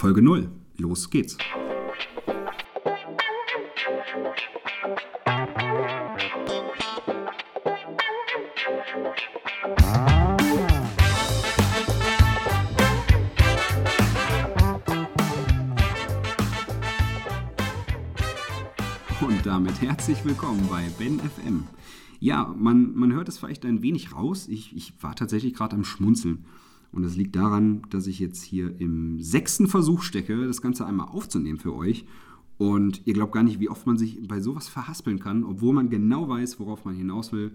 Folge 0. Los geht's. Und damit herzlich willkommen bei Ben FM. Ja, man, man hört es vielleicht ein wenig raus. Ich, ich war tatsächlich gerade am Schmunzeln. Und das liegt daran, dass ich jetzt hier im sechsten Versuch stecke, das Ganze einmal aufzunehmen für euch. Und ihr glaubt gar nicht, wie oft man sich bei sowas verhaspeln kann, obwohl man genau weiß, worauf man hinaus will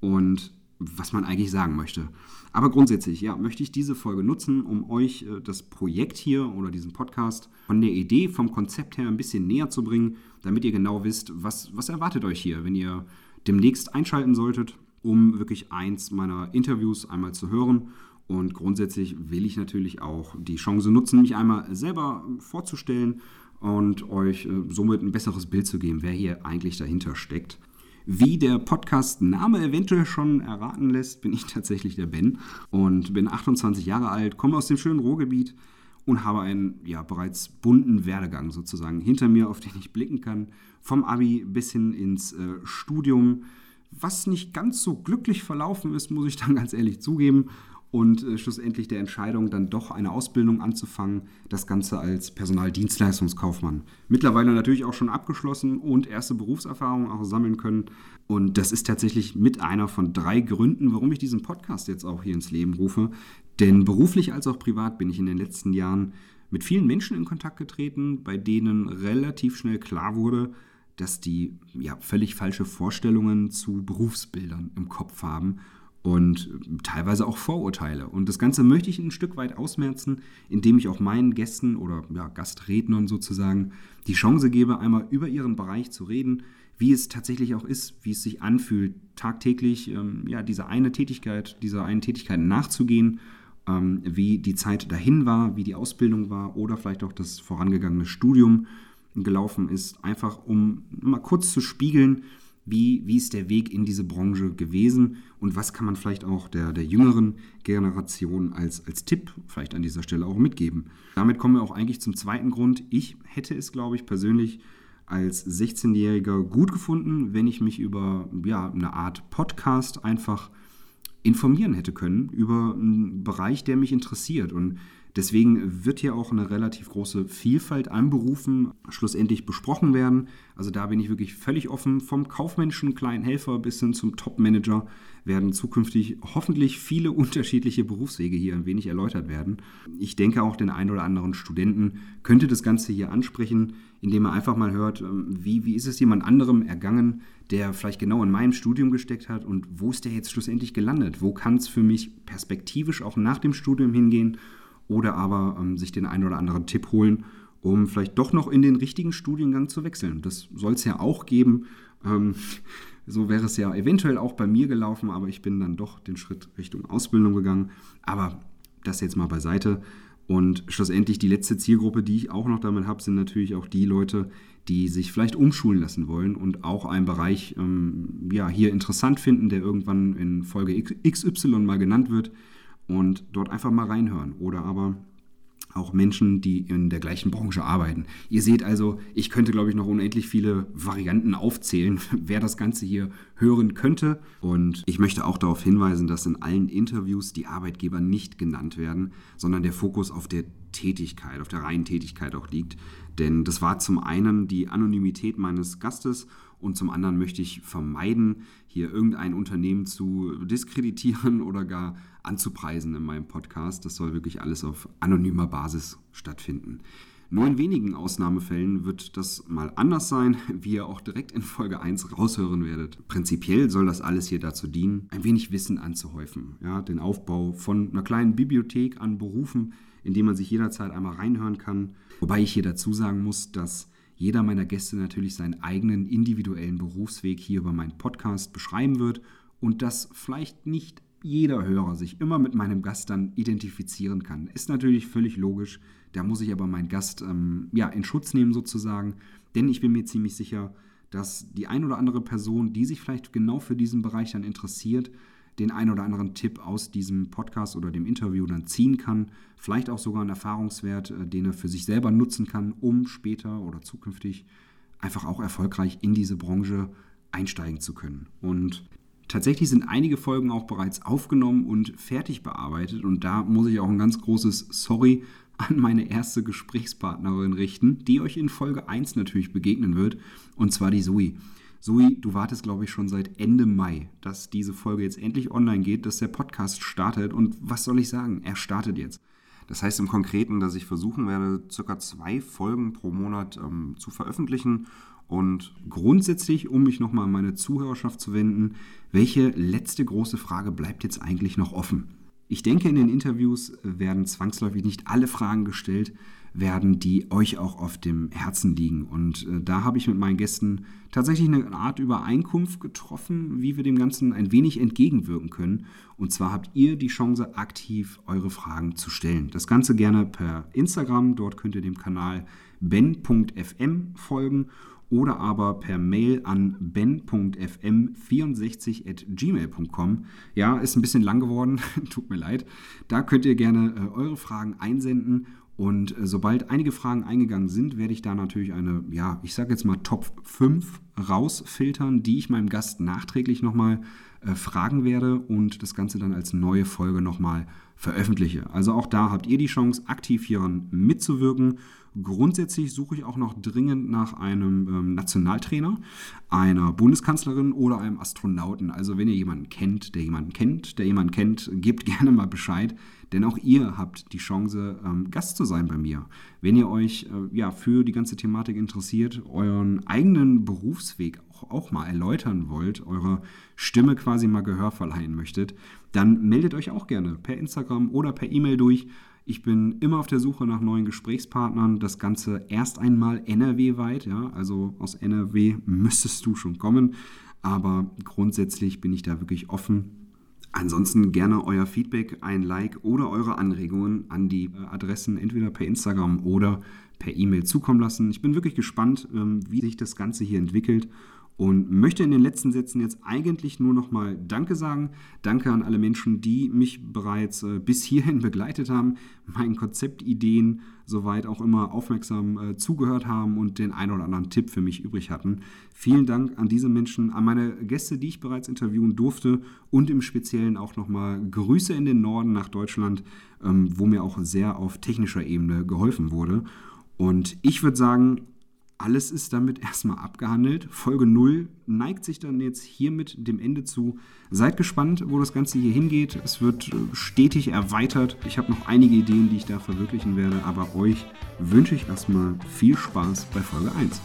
und was man eigentlich sagen möchte. Aber grundsätzlich, ja, möchte ich diese Folge nutzen, um euch äh, das Projekt hier oder diesen Podcast von der Idee, vom Konzept her ein bisschen näher zu bringen, damit ihr genau wisst, was, was erwartet euch hier, wenn ihr demnächst einschalten solltet, um wirklich eins meiner Interviews einmal zu hören und grundsätzlich will ich natürlich auch die Chance nutzen, mich einmal selber vorzustellen und euch äh, somit ein besseres Bild zu geben, wer hier eigentlich dahinter steckt. Wie der Podcast-Name eventuell schon erraten lässt, bin ich tatsächlich der Ben und bin 28 Jahre alt, komme aus dem schönen Ruhrgebiet und habe einen ja, bereits bunten Werdegang sozusagen hinter mir, auf den ich blicken kann. Vom Abi bis hin ins äh, Studium, was nicht ganz so glücklich verlaufen ist, muss ich dann ganz ehrlich zugeben und äh, schlussendlich der Entscheidung, dann doch eine Ausbildung anzufangen, das Ganze als Personaldienstleistungskaufmann. Mittlerweile natürlich auch schon abgeschlossen und erste Berufserfahrungen auch sammeln können. Und das ist tatsächlich mit einer von drei Gründen, warum ich diesen Podcast jetzt auch hier ins Leben rufe. Denn beruflich als auch privat bin ich in den letzten Jahren mit vielen Menschen in Kontakt getreten, bei denen relativ schnell klar wurde, dass die ja, völlig falsche Vorstellungen zu Berufsbildern im Kopf haben und teilweise auch Vorurteile. Und das Ganze möchte ich ein Stück weit ausmerzen, indem ich auch meinen Gästen oder ja, Gastrednern sozusagen die Chance gebe, einmal über ihren Bereich zu reden, wie es tatsächlich auch ist, wie es sich anfühlt, tagtäglich ähm, ja, dieser eine Tätigkeit, dieser einen Tätigkeit nachzugehen, ähm, wie die Zeit dahin war, wie die Ausbildung war oder vielleicht auch das vorangegangene Studium gelaufen ist, einfach um mal kurz zu spiegeln, wie, wie ist der Weg in diese Branche gewesen und was kann man vielleicht auch der, der jüngeren Generation als, als Tipp vielleicht an dieser Stelle auch mitgeben. Damit kommen wir auch eigentlich zum zweiten Grund. Ich hätte es, glaube ich, persönlich als 16-Jähriger gut gefunden, wenn ich mich über ja, eine Art Podcast einfach informieren hätte können über einen Bereich, der mich interessiert. Und Deswegen wird hier auch eine relativ große Vielfalt an Berufen schlussendlich besprochen werden. Also da bin ich wirklich völlig offen. Vom kaufmännischen kleinen Helfer bis hin zum Top-Manager werden zukünftig hoffentlich viele unterschiedliche Berufswege hier ein wenig erläutert werden. Ich denke auch den einen oder anderen Studenten könnte das Ganze hier ansprechen, indem er einfach mal hört, ähm, wie, wie ist es jemand anderem ergangen, der vielleicht genau in meinem Studium gesteckt hat und wo ist der jetzt schlussendlich gelandet? Wo kann es für mich perspektivisch auch nach dem Studium hingehen? Oder aber ähm, sich den einen oder anderen Tipp holen, um vielleicht doch noch in den richtigen Studiengang zu wechseln. Das soll es ja auch geben. Ähm, so wäre es ja eventuell auch bei mir gelaufen, aber ich bin dann doch den Schritt Richtung Ausbildung gegangen. Aber das jetzt mal beiseite. Und schlussendlich die letzte Zielgruppe, die ich auch noch damit habe, sind natürlich auch die Leute, die sich vielleicht umschulen lassen wollen und auch einen Bereich ähm, ja, hier interessant finden, der irgendwann in Folge XY mal genannt wird und dort einfach mal reinhören. Oder aber auch Menschen, die in der gleichen Branche arbeiten. Ihr seht also, ich könnte, glaube ich, noch unendlich viele Varianten aufzählen, wer das Ganze hier hören könnte. Und ich möchte auch darauf hinweisen, dass in allen Interviews die Arbeitgeber nicht genannt werden, sondern der Fokus auf der Tätigkeit, auf der reinen Tätigkeit auch liegt. Denn das war zum einen die Anonymität meines Gastes und zum anderen möchte ich vermeiden, hier irgendein Unternehmen zu diskreditieren oder gar anzupreisen in meinem Podcast. Das soll wirklich alles auf anonymer Basis stattfinden. Nur in wenigen Ausnahmefällen wird das mal anders sein, wie ihr auch direkt in Folge 1 raushören werdet. Prinzipiell soll das alles hier dazu dienen, ein wenig Wissen anzuhäufen. Ja, den Aufbau von einer kleinen Bibliothek an Berufen, in dem man sich jederzeit einmal reinhören kann. Wobei ich hier dazu sagen muss, dass jeder meiner Gäste natürlich seinen eigenen individuellen Berufsweg hier über meinen Podcast beschreiben wird und dass vielleicht nicht jeder Hörer sich immer mit meinem Gast dann identifizieren kann. Ist natürlich völlig logisch. Da muss ich aber meinen Gast ähm, ja, in Schutz nehmen sozusagen, denn ich bin mir ziemlich sicher, dass die ein oder andere Person, die sich vielleicht genau für diesen Bereich dann interessiert, den ein oder anderen Tipp aus diesem Podcast oder dem Interview dann ziehen kann. Vielleicht auch sogar einen Erfahrungswert, äh, den er für sich selber nutzen kann, um später oder zukünftig einfach auch erfolgreich in diese Branche einsteigen zu können. Und tatsächlich sind einige Folgen auch bereits aufgenommen und fertig bearbeitet. Und da muss ich auch ein ganz großes Sorry an meine erste Gesprächspartnerin richten, die euch in Folge 1 natürlich begegnen wird, und zwar die Zoe. Zoe, du wartest, glaube ich, schon seit Ende Mai, dass diese Folge jetzt endlich online geht, dass der Podcast startet. Und was soll ich sagen? Er startet jetzt. Das heißt im Konkreten, dass ich versuchen werde, circa zwei Folgen pro Monat ähm, zu veröffentlichen. Und grundsätzlich, um mich nochmal an meine Zuhörerschaft zu wenden, welche letzte große Frage bleibt jetzt eigentlich noch offen? Ich denke, in den Interviews werden zwangsläufig nicht alle Fragen gestellt, werden, die euch auch auf dem Herzen liegen. Und äh, da habe ich mit meinen Gästen tatsächlich eine Art Übereinkunft getroffen, wie wir dem Ganzen ein wenig entgegenwirken können. Und zwar habt ihr die Chance, aktiv eure Fragen zu stellen. Das Ganze gerne per Instagram, dort könnt ihr dem Kanal ben.fm folgen oder aber per Mail an ben.fm64.gmail.com. Ja, ist ein bisschen lang geworden, tut mir leid. Da könnt ihr gerne äh, eure Fragen einsenden und äh, sobald einige Fragen eingegangen sind, werde ich da natürlich eine, ja, ich sage jetzt mal Top 5 rausfiltern, die ich meinem Gast nachträglich nochmal äh, fragen werde und das Ganze dann als neue Folge nochmal veröffentliche. Also auch da habt ihr die Chance, aktiv hieran mitzuwirken. Grundsätzlich suche ich auch noch dringend nach einem ähm, Nationaltrainer, einer Bundeskanzlerin oder einem Astronauten. Also wenn ihr jemanden kennt, der jemanden kennt, der jemanden kennt, gebt gerne mal Bescheid. Denn auch ihr habt die Chance, ähm, Gast zu sein bei mir. Wenn ihr euch äh, ja, für die ganze Thematik interessiert, euren eigenen Berufsweg auch, mal erläutern wollt, eurer Stimme quasi mal Gehör verleihen möchtet, dann meldet euch auch gerne per Instagram oder per E-Mail durch. Ich bin immer auf der Suche nach neuen Gesprächspartnern. Das Ganze erst einmal NRW-weit, ja, also aus NRW müsstest du schon kommen. Aber grundsätzlich bin ich da wirklich offen Ansonsten gerne euer Feedback, ein Like oder eure Anregungen an die äh, Adressen entweder per Instagram oder per E-Mail zukommen lassen. Ich bin wirklich gespannt, ähm, wie sich das Ganze hier entwickelt und möchte in den letzten Sätzen jetzt eigentlich nur noch mal Danke sagen. Danke an alle Menschen, die mich bereits äh, bis hierhin begleitet haben, meinen Konzeptideen soweit auch immer aufmerksam äh, zugehört haben und den einen oder anderen Tipp für mich übrig hatten. Vielen Dank an diese Menschen, an meine Gäste, die ich bereits interviewen durfte und im Speziellen auch noch mal Grüße in den Norden nach Deutschland, ähm, wo mir auch sehr auf technischer Ebene geholfen wurde. Und ich würde sagen, alles ist damit erstmal abgehandelt. Folge 0 neigt sich dann jetzt hiermit dem Ende zu. Seid gespannt, wo das Ganze hier hingeht. Es wird äh, stetig erweitert. Ich habe noch einige Ideen, die ich da verwirklichen werde, aber euch wünsche ich erstmal viel Spaß bei Folge 1.